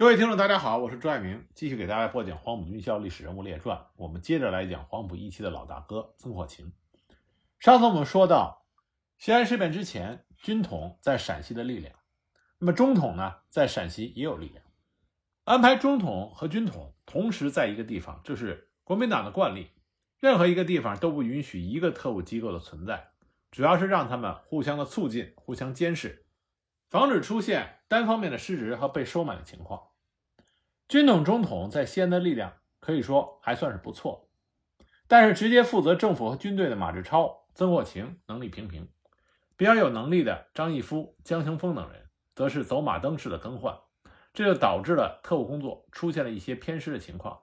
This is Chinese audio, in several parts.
各位听众，大家好，我是朱爱明，继续给大家播讲《黄埔军校历史人物列传》。我们接着来讲黄埔一期的老大哥曾国情。上次我们说到，西安事变之前，军统在陕西的力量，那么中统呢，在陕西也有力量。安排中统和军统同时在一个地方，这是国民党的惯例。任何一个地方都不允许一个特务机构的存在，主要是让他们互相的促进、互相监视，防止出现单方面的失职和被收买的情况。军统、中统在西安的力量可以说还算是不错，但是直接负责政府和军队的马志超、曾国情能力平平，比较有能力的张义夫、江行峰等人则是走马灯式的更换，这就导致了特务工作出现了一些偏失的情况。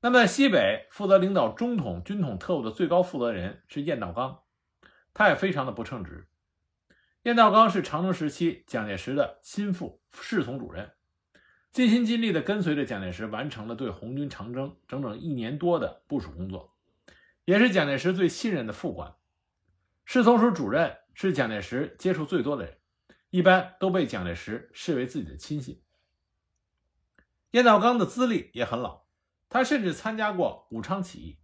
那么在西北负责领导中统、军统特务的最高负责人是晏道刚，他也非常的不称职。晏道刚是长征时期蒋介石的心腹侍从主任。尽心尽力地跟随着蒋介石，完成了对红军长征整整一年多的部署工作，也是蒋介石最信任的副官。侍从署主任是蒋介石接触最多的人，一般都被蒋介石视为自己的亲信。晏道刚的资历也很老，他甚至参加过武昌起义，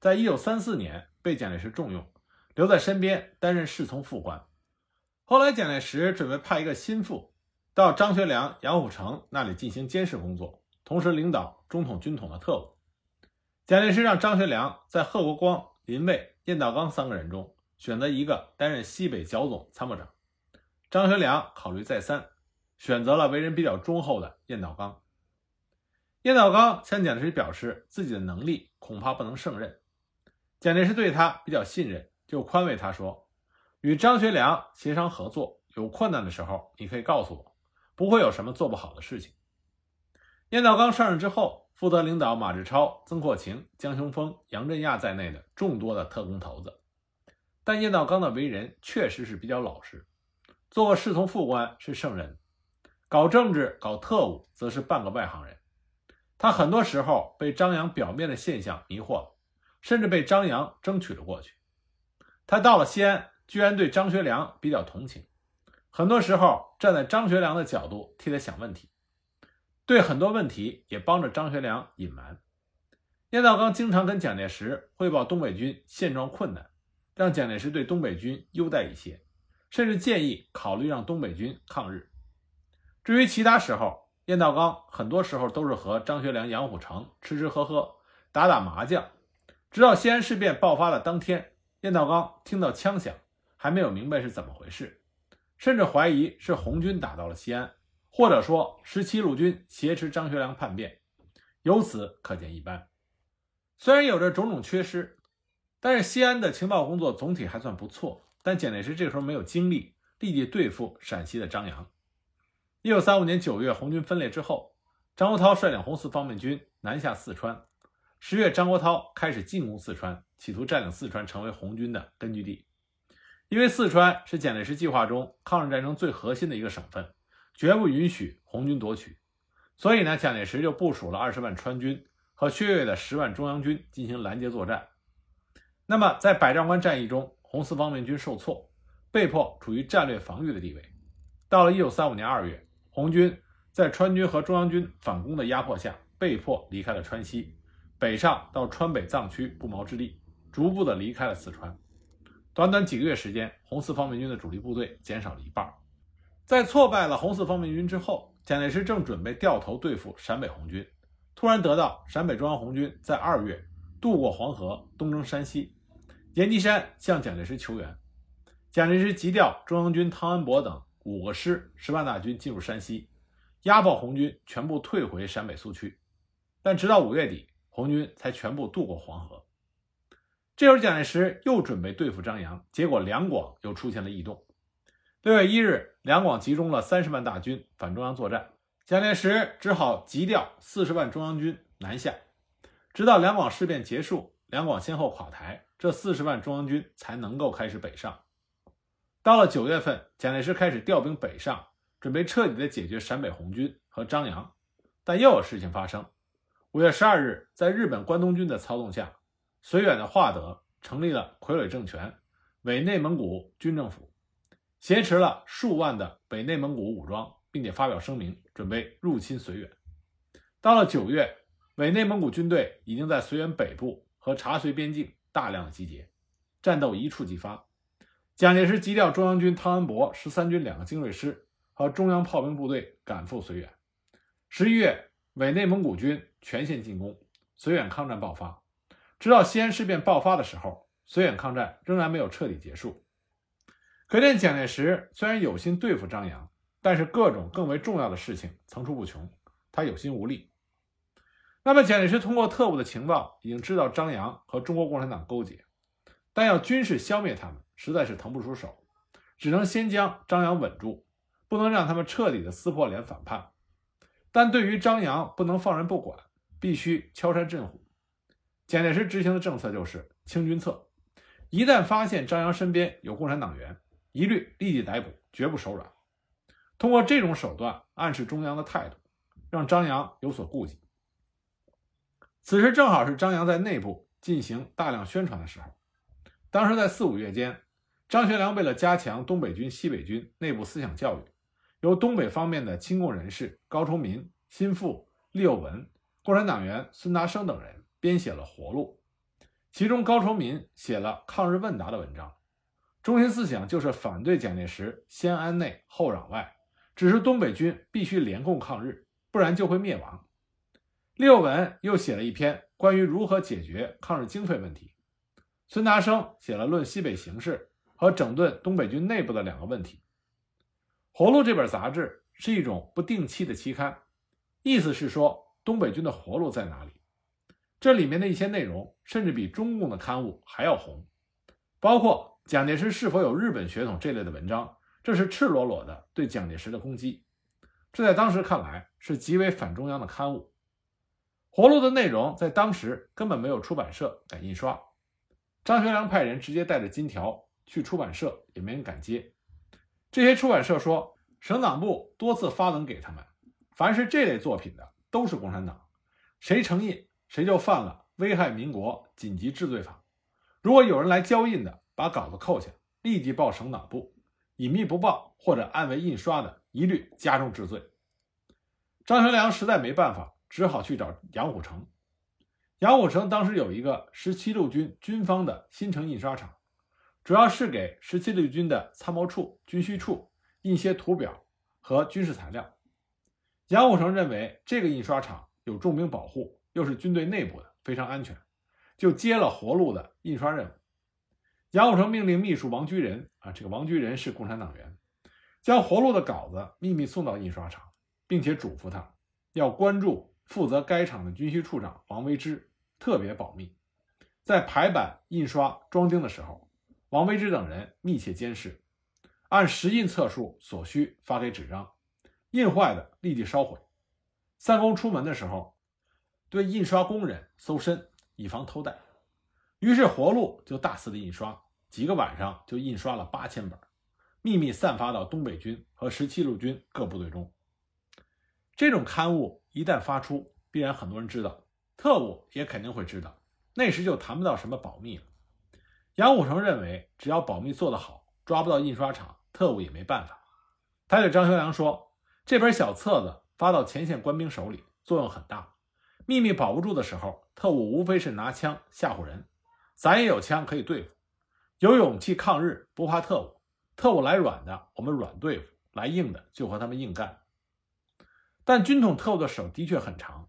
在一九三四年被蒋介石重用，留在身边担任侍从副官。后来蒋介石准备派一个心腹。到张学良、杨虎城那里进行监视工作，同时领导中统、军统的特务。蒋介石让张学良在贺国光、林蔚、晏道刚三个人中选择一个担任西北剿总参谋长。张学良考虑再三，选择了为人比较忠厚的晏道刚。晏道刚向蒋介石表示自己的能力恐怕不能胜任，蒋介石对他比较信任，就宽慰他说：“与张学良协商合作，有困难的时候你可以告诉我。”不会有什么做不好的事情。晏道刚上任之后，负责领导马志超、曾扩情、江雄峰、杨振亚在内的众多的特工头子。但晏道刚的为人确实是比较老实，做个侍从副官是胜任，搞政治、搞特务则是半个外行人。他很多时候被张扬表面的现象迷惑了，甚至被张扬争取了过去。他到了西安，居然对张学良比较同情。很多时候站在张学良的角度替他想问题，对很多问题也帮着张学良隐瞒。晏道刚经常跟蒋介石汇报东北军现状困难，让蒋介石对东北军优待一些，甚至建议考虑让东北军抗日。至于其他时候，晏道刚很多时候都是和张学良、杨虎城吃吃喝喝、打打麻将，直到西安事变爆发的当天，晏道刚听到枪响，还没有明白是怎么回事。甚至怀疑是红军打到了西安，或者说十七路军挟持张学良叛变，由此可见一斑。虽然有着种种缺失，但是西安的情报工作总体还算不错。但蒋介石这时候没有精力立即对付陕西的张扬。一九三五年九月，红军分裂之后，张国焘率领红四方面军南下四川。十月，张国焘开始进攻四川，企图占领四川成为红军的根据地。因为四川是蒋介石计划中抗日战争最核心的一个省份，绝不允许红军夺取，所以呢，蒋介石就部署了二十万川军和薛岳的十万中央军进行拦截作战。那么，在百丈关战役中，红四方面军受挫，被迫处于战略防御的地位。到了一九三五年二月，红军在川军和中央军反攻的压迫下，被迫离开了川西，北上到川北藏区不毛之地，逐步的离开了四川。短短几个月时间，红四方面军的主力部队减少了一半。在挫败了红四方面军之后，蒋介石正准备掉头对付陕北红军，突然得到陕北中央红军在二月渡过黄河，东征山西，阎锡山向蒋介石求援。蒋介石急调中央军汤恩伯等五个师、十万大军进入山西，压迫红军全部退回陕北苏区。但直到五月底，红军才全部渡过黄河。这时候，蒋介石又准备对付张扬，结果两广又出现了异动。六月一日，两广集中了三十万大军反中央作战，蒋介石只好急调四十万中央军南下。直到两广事变结束，两广先后垮台，这四十万中央军才能够开始北上。到了九月份，蒋介石开始调兵北上，准备彻底的解决陕北红军和张扬。但又有事情发生。五月十二日，在日本关东军的操纵下。绥远的华德成立了傀儡政权，伪内蒙古军政府，挟持了数万的北内蒙古武装，并且发表声明，准备入侵绥远。到了九月，伪内蒙古军队已经在绥远北部和察绥边境大量的集结，战斗一触即发。蒋介石急调中央军汤恩伯十三军两个精锐师和中央炮兵部队赶赴绥远。十一月，伪内蒙古军全线进攻，绥远抗战爆发。直到西安事变爆发的时候，绥远抗战仍然没有彻底结束。可见蒋介石虽然有心对付张扬，但是各种更为重要的事情层出不穷，他有心无力。那么，蒋介石通过特务的情报已经知道张扬和中国共产党勾结，但要军事消灭他们实在是腾不出手，只能先将张扬稳住，不能让他们彻底的撕破脸反叛。但对于张扬，不能放任不管，必须敲山震虎。蒋介石执行的政策就是清军策，一旦发现张扬身边有共产党员，一律立即逮捕，绝不手软。通过这种手段暗示中央的态度，让张扬有所顾忌。此时正好是张扬在内部进行大量宣传的时候。当时在四五月间，张学良为了加强东北军、西北军内部思想教育，由东北方面的亲共人士高崇民、心腹、厉幼文、共产党员孙达生等人编写了《活路》，其中高崇民写了《抗日问答》的文章，中心思想就是反对蒋介石先安内后攘外，指示东北军必须联共抗日，不然就会灭亡。六文又写了一篇关于如何解决抗日经费问题，孙达生写了论西北形势和整顿东北军内部的两个问题。《活路》这本杂志是一种不定期的期刊，意思是说东北军的活路在哪里。这里面的一些内容甚至比中共的刊物还要红，包括蒋介石是否有日本血统这类的文章，这是赤裸裸的对蒋介石的攻击。这在当时看来是极为反中央的刊物。活路的内容在当时根本没有出版社敢印刷，张学良派人直接带着金条去出版社，也没人敢接。这些出版社说，省党部多次发文给他们，凡是这类作品的都是共产党，谁承印谁就犯了危害民国紧急治罪法。如果有人来交印的，把稿子扣下，立即报省党部；隐秘不报或者暗为印刷的，一律加重治罪。张学良实在没办法。只好去找杨虎城。杨虎城当时有一个十七路军军方的新城印刷厂，主要是给十七路军的参谋处、军需处印些图表和军事材料。杨虎城认为这个印刷厂有重兵保护，又是军队内部的，非常安全，就接了活路的印刷任务。杨虎城命令秘书王居仁啊，这个王居仁是共产党员，将活路的稿子秘密送到印刷厂，并且嘱咐他要关注。负责该厂的军需处长王维之特别保密，在排版、印刷、装订的时候，王维之等人密切监视，按实印册数所需发给纸张，印坏的立即烧毁。三公出门的时候，对印刷工人搜身，以防偷带。于是活路就大肆的印刷，几个晚上就印刷了八千本，秘密散发到东北军和十七路军各部队中。这种刊物。一旦发出，必然很多人知道，特务也肯定会知道，那时就谈不到什么保密了。杨虎城认为，只要保密做得好，抓不到印刷厂，特务也没办法。他对张学良说：“这本小册子发到前线官兵手里，作用很大。秘密保不住的时候，特务无非是拿枪吓唬人，咱也有枪可以对付，有勇气抗日，不怕特务。特务来软的，我们软对付；来硬的，就和他们硬干。”但军统特务的手的确很长，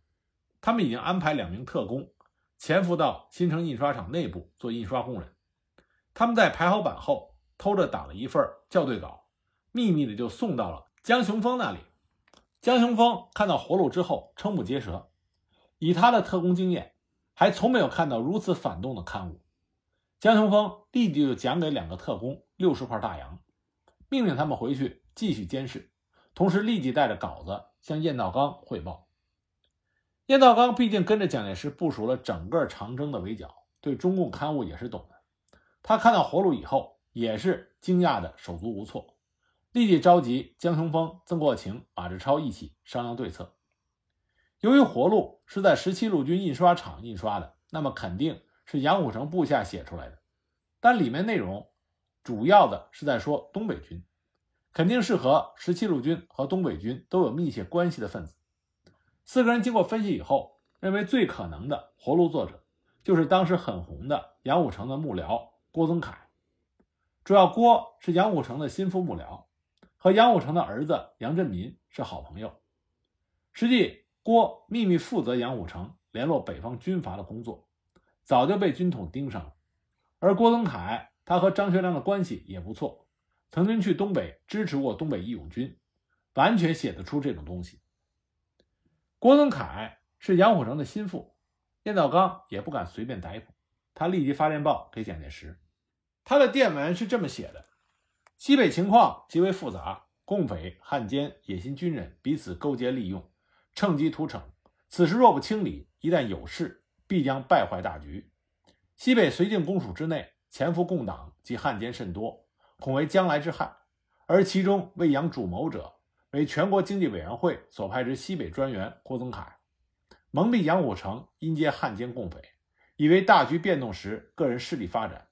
他们已经安排两名特工潜伏到新城印刷厂内部做印刷工人。他们在排好版后，偷着打了一份校对稿，秘密的就送到了江雄峰那里。江雄峰看到活路之后，瞠目结舌。以他的特工经验，还从没有看到如此反动的刊物。江雄峰立即就奖给两个特工六十块大洋，命令他们回去继续监视，同时立即带着稿子。向燕道刚汇报。燕道刚毕竟跟着蒋介石部署了整个长征的围剿，对中共刊物也是懂的。他看到活路以后，也是惊讶的手足无措，立即召集江雄峰、曾国情、马志超一起商量对策。由于活路是在十七路军印刷厂印刷的，那么肯定是杨虎城部下写出来的，但里面内容主要的是在说东北军。肯定是和十七路军和东北军都有密切关系的分子。四个人经过分析以后，认为最可能的活路作者就是当时很红的杨虎城的幕僚郭宗凯。主要郭是杨虎城的心腹幕僚，和杨虎城的儿子杨振民是好朋友。实际，郭秘密负责杨虎城联络北方军阀的工作，早就被军统盯上了。而郭宗凯，他和张学良的关系也不错。曾经去东北支持过东北义勇军，完全写得出这种东西。郭宗凯是杨虎城的心腹，燕道刚也不敢随便逮捕，他立即发电报给蒋介石。他的电文是这么写的：西北情况极为复杂，共匪、汉奸、野心军人彼此勾结利用，趁机屠城。此时若不清理，一旦有事，必将败坏大局。西北绥靖公署之内，潜伏共党及汉奸甚多。恐为将来之害，而其中为杨主谋者，为全国经济委员会所派之西北专员郭宗凯，蒙蔽杨虎城因接汉奸共匪，以为大局变动时个人势力发展。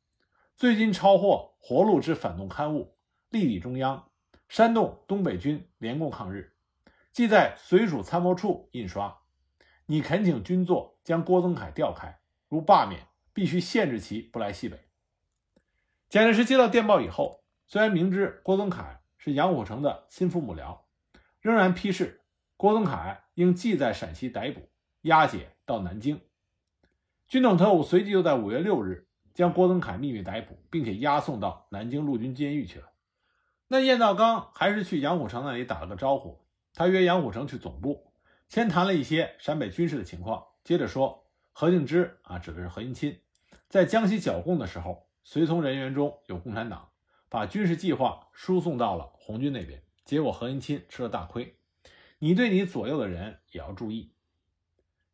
最近抄获活路之反动刊物，力抵中央，煽动东北军联共抗日，即在绥署参谋处印刷。你恳请军座将郭宗凯调开，如罢免，必须限制其不来西北。蒋介石接到电报以后，虽然明知郭宗凯是杨虎城的心腹幕僚，仍然批示郭宗凯应即在陕西逮捕、押解到南京。军统特务随即就在五月六日将郭宗凯秘密逮捕，并且押送到南京陆军监狱去了。那燕道刚还是去杨虎城那里打了个招呼，他约杨虎城去总部，先谈了一些陕北军事的情况，接着说何敬之啊，指的是何应钦，在江西剿共的时候。随从人员中有共产党，把军事计划输送到了红军那边，结果何应钦吃了大亏。你对你左右的人也要注意。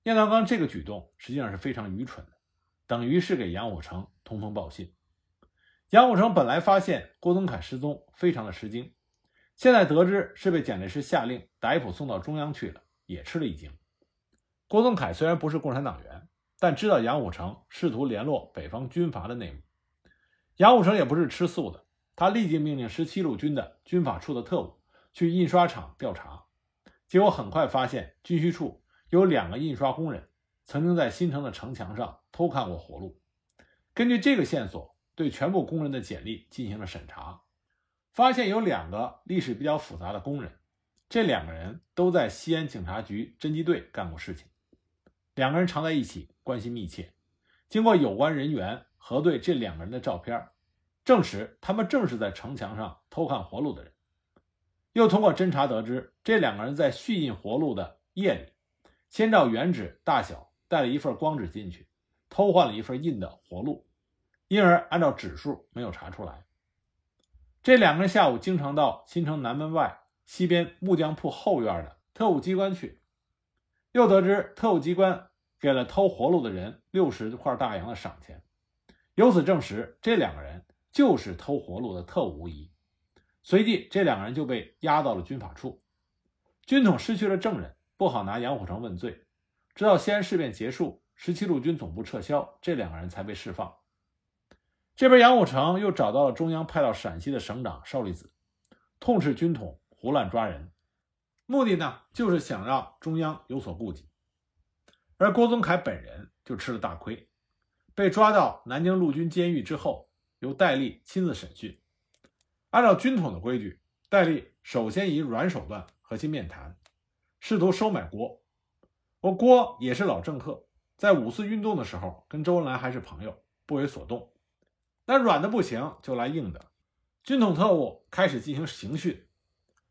燕道刚这个举动实际上是非常愚蠢的，等于是给杨虎城通风报信。杨虎城本来发现郭宗凯失踪，非常的吃惊，现在得知是被蒋介石下令逮捕送到中央去了，也吃了一惊。郭宗凯虽然不是共产党员，但知道杨虎城试图联络北方军阀的内幕。杨虎城也不是吃素的，他立即命令十七路军的军法处的特务去印刷厂调查，结果很快发现军需处有两个印刷工人曾经在新城的城墙上偷看过活路。根据这个线索，对全部工人的简历进行了审查，发现有两个历史比较复杂的工人，这两个人都在西安警察局侦缉队干过事情，两个人常在一起，关系密切。经过有关人员。核对这两个人的照片，证实他们正是在城墙上偷看活路的人。又通过侦查得知，这两个人在续印活路的夜里，先照原纸大小带了一份光纸进去，偷换了一份印的活路，因而按照指数没有查出来。这两个人下午经常到新城南门外西边木匠铺后院的特务机关去，又得知特务机关给了偷活路的人六十块大洋的赏钱。由此证实，这两个人就是偷活路的特务无疑。随即，这两个人就被押到了军法处。军统失去了证人，不好拿杨虎城问罪。直到西安事变结束，十七路军总部撤销，这两个人才被释放。这边，杨虎城又找到了中央派到陕西的省长邵力子，痛斥军统胡乱抓人，目的呢，就是想让中央有所顾忌。而郭宗凯本人就吃了大亏。被抓到南京陆军监狱之后，由戴笠亲自审讯。按照军统的规矩，戴笠首先以软手段和其面谈，试图收买郭。我郭也是老政客，在五四运动的时候跟周恩来还是朋友，不为所动。那软的不行，就来硬的。军统特务开始进行刑讯。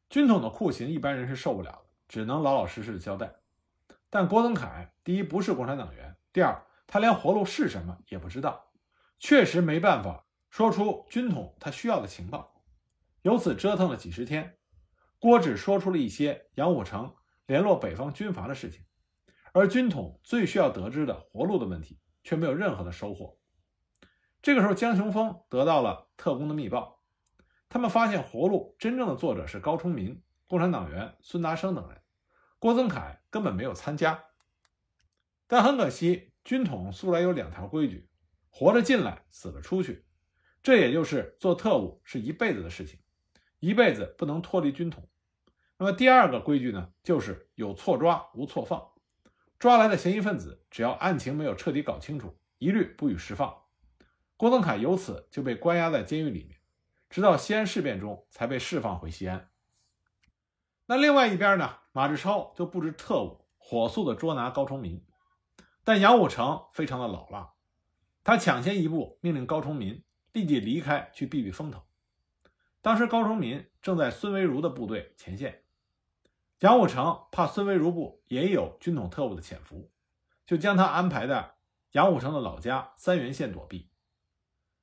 军统的酷刑一般人是受不了的，只能老老实实的交代。但郭登凯第一不是共产党员，第二。他连活路是什么也不知道，确实没办法说出军统他需要的情报。由此折腾了几十天，郭只说出了一些杨虎城联络北方军阀的事情，而军统最需要得知的活路的问题却没有任何的收获。这个时候，江雄峰得到了特工的密报，他们发现活路真正的作者是高崇民、共产党员孙达生等人，郭增凯根本没有参加。但很可惜。军统素来有两条规矩：活着进来，死了出去。这也就是做特务是一辈子的事情，一辈子不能脱离军统。那么第二个规矩呢，就是有错抓无错放，抓来的嫌疑分子只要案情没有彻底搞清楚，一律不予释放。郭登凯由此就被关押在监狱里面，直到西安事变中才被释放回西安。那另外一边呢，马志超就布置特务，火速的捉拿高崇民，但杨虎城非常的老辣，他抢先一步命令高崇民立即离开去避避风头。当时高崇民正在孙维如的部队前线。杨虎城怕孙维如部也有军统特务的潜伏，就将他安排在杨虎城的老家三原县躲避。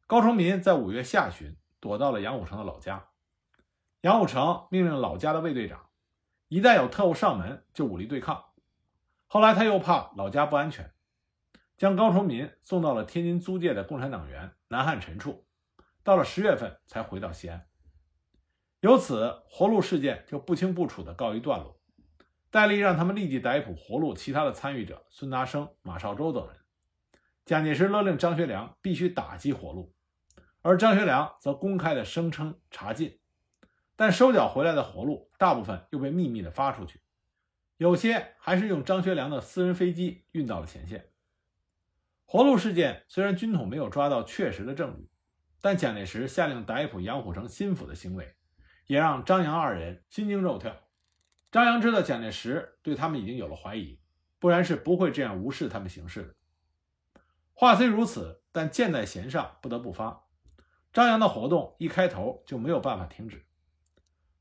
高崇民在五月下旬躲到了杨虎城的老家。杨虎城命令老家的卫队长，一旦有特务上门，就武力对抗。后来他又怕老家不安全，将高崇民送到了天津租界的共产党员南汉臣处。到了十月份才回到西安。由此，活路事件就不清不楚地告一段落。戴笠让他们立即逮捕活路其他的参与者孙达生、马绍周等人。蒋介石勒令张学良必须打击活路，而张学良则公开的声称查禁。但收缴回来的活路大部分又被秘密的发出去，有些还是用张学良的私人飞机运到了前线。活路事件虽然军统没有抓到确实的证据，但蒋介石下令逮捕杨虎城心腹的行为。也让张杨二人心惊肉跳。张扬知道蒋介石对他们已经有了怀疑，不然是不会这样无视他们行事的。话虽如此，但箭在弦上，不得不发。张扬的活动一开头就没有办法停止。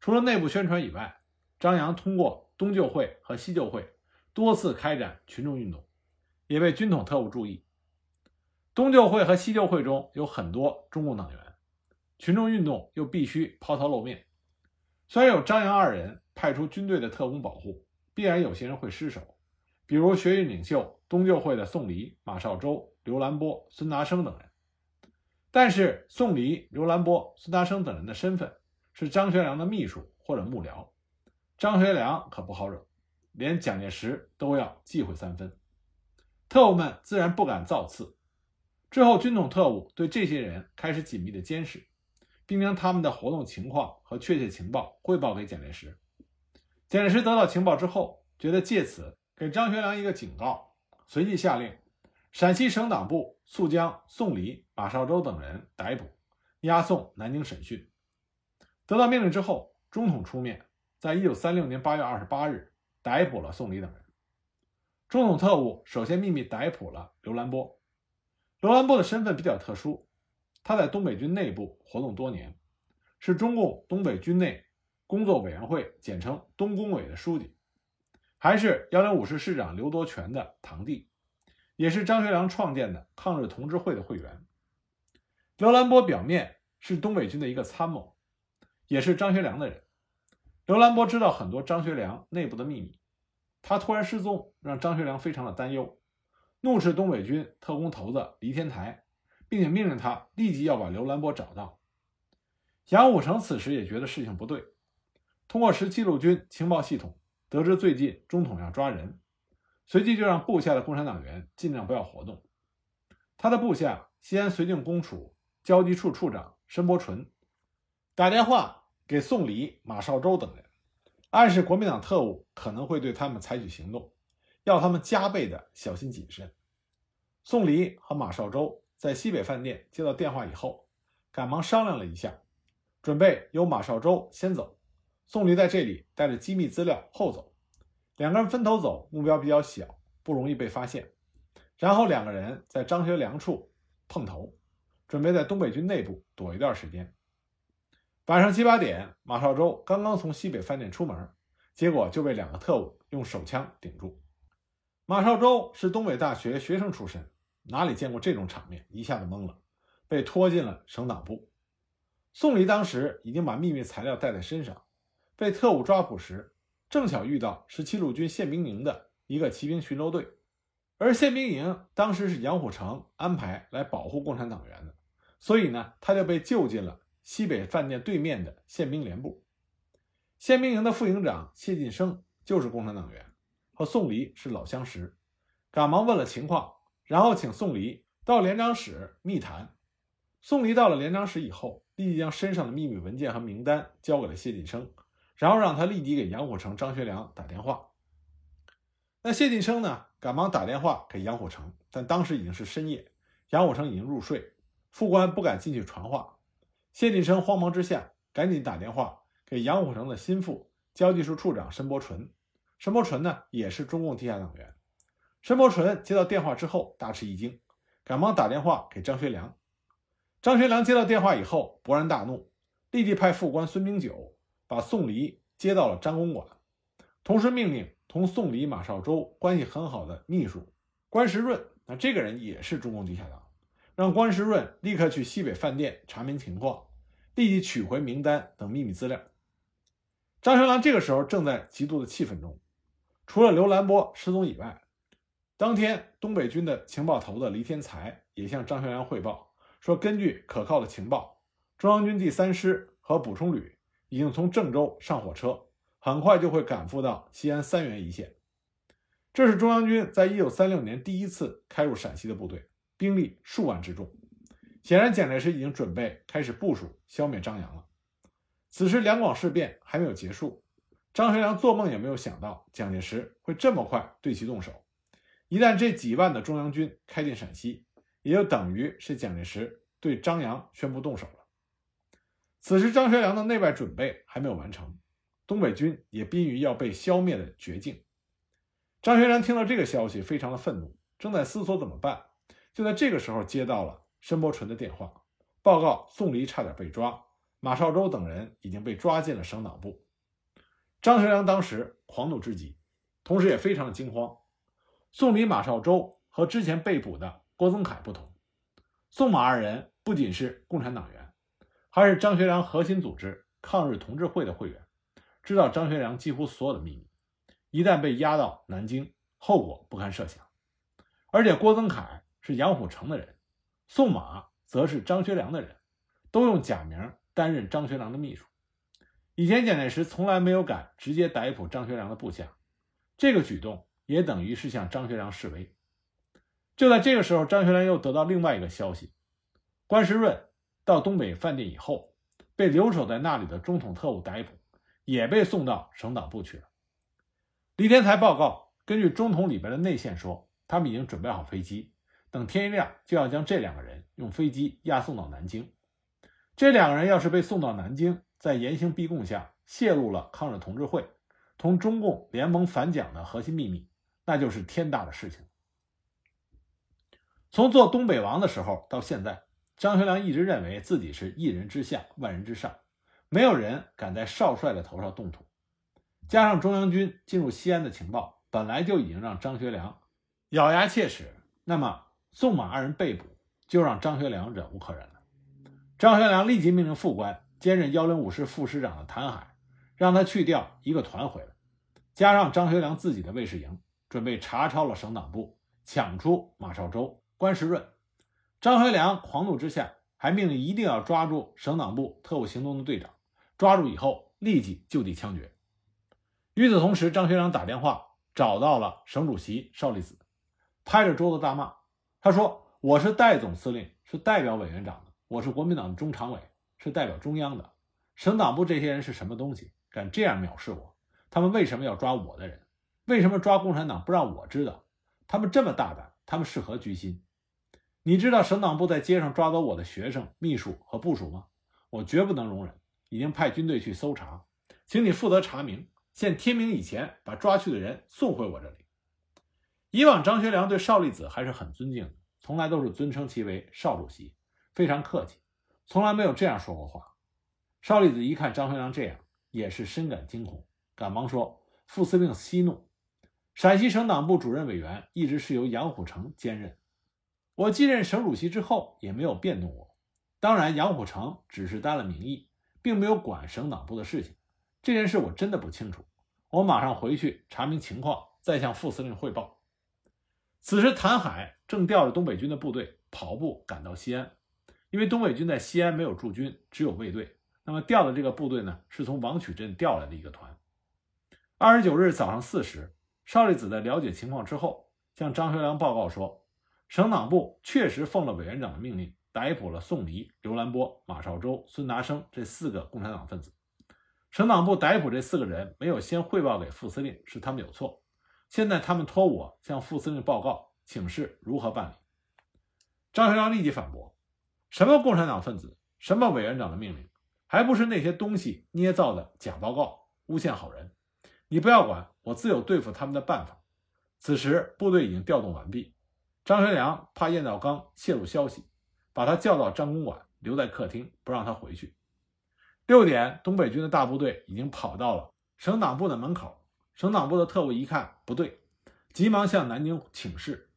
除了内部宣传以外，张扬通过东救会和西救会多次开展群众运动，也被军统特务注意。东救会和西救会中有很多中共党员，群众运动又必须抛头露面。虽然有张杨二人派出军队的特工保护，必然有些人会失手，比如学运领袖东救会的宋黎、马绍周、刘兰波、孙达生等人。但是宋黎、刘兰波、孙达生等人的身份是张学良的秘书或者幕僚，张学良可不好惹，连蒋介石都要忌讳三分。特务们自然不敢造次。之后，军统特务对这些人开始紧密的监视。并将他们的活动情况和确切情报汇报给蒋介石。蒋介石得到情报之后，觉得借此给张学良一个警告，随即下令陕西省党部速将宋黎、马绍周等人逮捕，押送南京审讯。得到命令之后，中统出面，在一九三六年八月二十八日逮捕了宋礼等人。中统特务首先秘密逮捕了刘兰波。刘兰波的身份比较特殊。他在东北军内部活动多年，是中共东北军内工作委员会（简称东工委）的书记，还是幺零五师师长刘多全的堂弟，也是张学良创建的抗日同志会的会员。刘兰波表面是东北军的一个参谋，也是张学良的人。刘兰波知道很多张学良内部的秘密，他突然失踪，让张学良非常的担忧，怒斥东北军特工头子黎天台。并且命令他立即要把刘兰波找到。杨虎城此时也觉得事情不对，通过十七路军情报系统得知最近中统要抓人，随即就让部下的共产党员尽量不要活动。他的部下西安绥靖公署交际处处长申伯纯打电话给宋黎、马绍周等人，暗示国民党特务可能会对他们采取行动，要他们加倍的小心谨慎。宋黎和马绍周。在西北饭店接到电话以后，赶忙商量了一下，准备由马绍周先走，宋黎在这里带着机密资料后走，两个人分头走，目标比较小，不容易被发现。然后两个人在张学良处碰头，准备在东北军内部躲一段时间。晚上七八点，马绍周刚刚从西北饭店出门，结果就被两个特务用手枪顶住。马绍周是东北大学学生出身。哪里见过这种场面，一下子懵了，被拖进了省党部。宋黎当时已经把秘密材料带在身上，被特务抓捕时，正巧遇到十七路军宪兵营的一个骑兵巡逻队，而宪兵营当时是杨虎城安排来保护共产党员的，所以呢，他就被救进了西北饭店对面的宪兵连部。宪兵营的副营长谢晋生就是共产党员，和宋黎是老相识，赶忙问了情况。然后请宋黎到连长室密谈，宋黎到了连长室以后，立即将身上的秘密文件和名单交给了谢晋生，然后让他立即给杨虎城、张学良打电话。那谢晋生呢，赶忙打电话给杨虎城，但当时已经是深夜，杨虎城已经入睡，副官不敢进去传话。谢晋生慌忙之下，赶紧打电话给杨虎城的心腹交际处处长申伯纯。申伯纯呢，也是中共地下党员。申伯纯接到电话之后，大吃一惊，赶忙打电话给张学良。张学良接到电话以后，勃然大怒，立即派副官孙明九把宋黎接到了张公馆，同时命令同宋黎、马绍周关系很好的秘书关时润，那这个人也是中共地下党，让关时润立刻去西北饭店查明情况，立即取回名单等秘密资料。张学良这个时候正在极度的气愤中，除了刘兰波失踪以外，当天东北军的情报头子黎天才也向张学良汇报。说，根据可靠的情报，中央军第三师和补充旅已经从郑州上火车，很快就会赶赴到西安三原一线。这是中央军在一九三六年第一次开入陕西的部队，兵力数万之众。显然，蒋介石已经准备开始部署消灭张杨了。此时，两广事变还没有结束，张学良做梦也没有想到蒋介石会这么快对其动手。一旦这几万的中央军开进陕西，也就等于是蒋介石对张杨宣布动手了。此时，张学良的内外准备还没有完成，东北军也濒于要被消灭的绝境。张学良听到这个消息，非常的愤怒，正在思索怎么办。就在这个时候，接到了申伯纯的电话，报告宋黎差点被抓，马绍周等人已经被抓进了省党部。张学良当时狂怒之极，同时也非常的惊慌。宋黎、马绍周和之前被捕的。郭增凯不同，宋马二人不仅是共产党员，还是张学良核心组织抗日同志会的会员，知道张学良几乎所有的秘密。一旦被押到南京，后果不堪设想。而且郭增凯是杨虎城的人，宋马则是张学良的人，都用假名担任张学良的秘书。以前蒋介石从来没有敢直接逮捕张学良的部下，这个举动也等于是向张学良示威。就在这个时候，张学良又得到另外一个消息：关时润到东北饭店以后，被留守在那里的中统特务逮捕，也被送到省党部去了。李天才报告，根据中统里边的内线说，他们已经准备好飞机，等天一亮就要将这两个人用飞机押送到南京。这两个人要是被送到南京，在严刑逼供下泄露了抗日同志会同中共联盟反蒋的核心秘密，那就是天大的事情。从做东北王的时候到现在，张学良一直认为自己是一人之下，万人之上，没有人敢在少帅的头上动土。加上中央军进入西安的情报，本来就已经让张学良咬牙切齿。那么宋马二人被捕，就让张学良忍无可忍了。张学良立即命令副官兼任幺零五师副师长的谭海，让他去调一个团回来，加上张学良自己的卫士营，准备查抄了省党部，抢出马绍周。关时润、张学良狂怒之下，还命令一定要抓住省党部特务行动的队长，抓住以后立即就地枪决。与此同时，张学良打电话找到了省主席邵力子，拍着桌子大骂：“他说我是代总司令，是代表委员长的；我是国民党的中常委，是代表中央的。省党部这些人是什么东西？敢这样藐视我？他们为什么要抓我的人？为什么抓共产党不让我知道？他们这么大胆！”他们是何居心？你知道省党部在街上抓走我的学生、秘书和部署吗？我绝不能容忍，已经派军队去搜查，请你负责查明，限天明以前把抓去的人送回我这里。以往张学良对邵力子还是很尊敬的，从来都是尊称其为邵主席，非常客气，从来没有这样说过话。邵力子一看张学良这样，也是深感惊恐，赶忙说：“副司令息怒。”陕西省党部主任委员一直是由杨虎城兼任，我继任省主席之后也没有变动过。当然，杨虎城只是担了名义，并没有管省党部的事情。这件事我真的不清楚，我马上回去查明情况，再向副司令汇报。此时，谭海正调着东北军的部队跑步赶到西安，因为东北军在西安没有驻军，只有卫队。那么调的这个部队呢，是从王曲镇调来的一个团。二十九日早上四时。邵力子在了解情况之后，向张学良报告说，省党部确实奉了委员长的命令，逮捕了宋黎、刘兰波、马绍周、孙达生这四个共产党分子。省党部逮捕这四个人，没有先汇报给副司令，是他们有错。现在他们托我向副司令报告，请示如何办理。张学良立即反驳：“什么共产党分子，什么委员长的命令，还不是那些东西捏造的假报告，诬陷好人？你不要管，我自有对付他们的办法。”此时部队已经调动完毕，张学良怕晏道刚泄露消息，把他叫到张公馆，留在客厅，不让他回去。六点，东北军的大部队已经跑到了省党部的门口。省党部的特务一看不对，急忙向南京请示。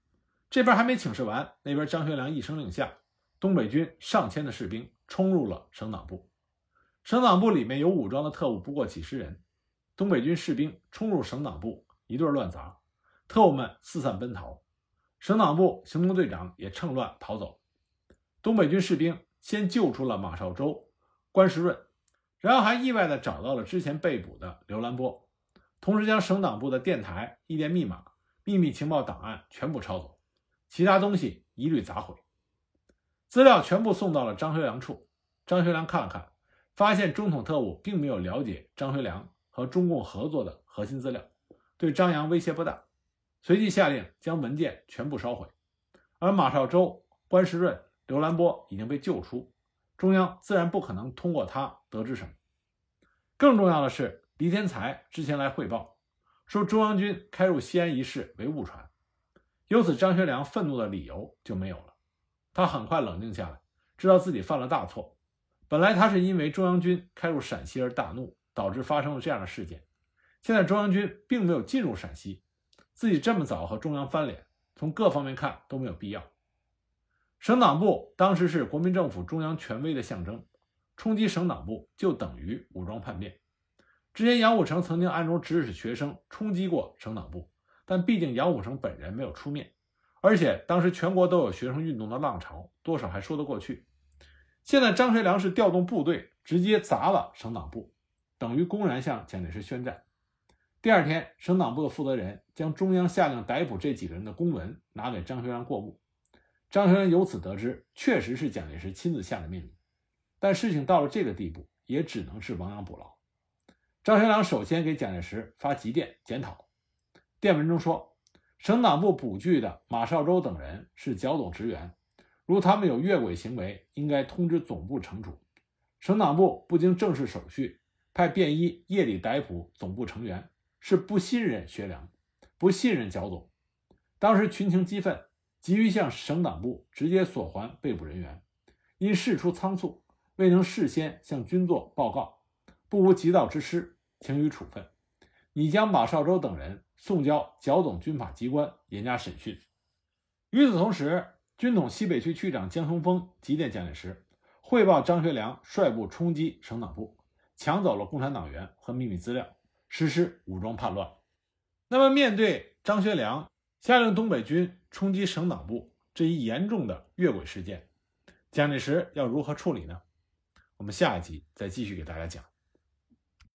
这边还没请示完，那边张学良一声令下，东北军上千的士兵冲入了省党部。省党部里面有武装的特务不过几十人，东北军士兵冲入省党部，一顿乱砸，特务们四散奔逃，省党部行动队长也趁乱逃走。东北军士兵先救出了马绍周、关时润。然后还意外地找到了之前被捕的刘兰波，同时将省党部的电台、一电密码、秘密情报档案全部抄走，其他东西一律砸毁。资料全部送到了张学良处。张学良看了看，发现中统特务并没有了解张学良和中共合作的核心资料，对张扬威胁不大，随即下令将文件全部烧毁。而马绍周、关时润、刘兰波已经被救出。中央自然不可能通过他得知什么。更重要的是，黎天才之前来汇报，说中央军开入西安一事为误传，由此张学良愤怒的理由就没有了。他很快冷静下来，知道自己犯了大错。本来他是因为中央军开入陕西而大怒，导致发生了这样的事件。现在中央军并没有进入陕西，自己这么早和中央翻脸，从各方面看都没有必要。省党部当时是国民政府中央权威的象征，冲击省党部就等于武装叛变。之前杨虎城曾经暗中指使学生冲击过省党部，但毕竟杨虎城本人没有出面，而且当时全国都有学生运动的浪潮，多少还说得过去。现在张学良是调动部队直接砸了省党部，等于公然向蒋介石宣战。第二天，省党部的负责人将中央下令逮捕这几个人的公文拿给张学良过目。张学良由此得知，确实是蒋介石亲自下的命令，但事情到了这个地步，也只能是亡羊补牢。张学良首先给蒋介石发急电检讨，电文中说，省党部补具的马绍周等人是剿总职员，如他们有越轨行为，应该通知总部惩处。省党部不经正式手续，派便衣夜里逮捕总部成员，是不信任学良，不信任剿总。当时群情激愤。急于向省党部直接索还被捕人员，因事出仓促，未能事先向军座报告，不无急躁之失，请予处分。拟将马绍周等人送交剿总军法机关严加审讯。与此同时，军统西北区区长江冲锋急电蒋介石，汇报张学良率部冲击省党部，抢走了共产党员和秘密资料，实施武装叛乱。那么，面对张学良下令东北军。冲击省党部这一严重的越轨事件，蒋介石要如何处理呢？我们下一集再继续给大家讲。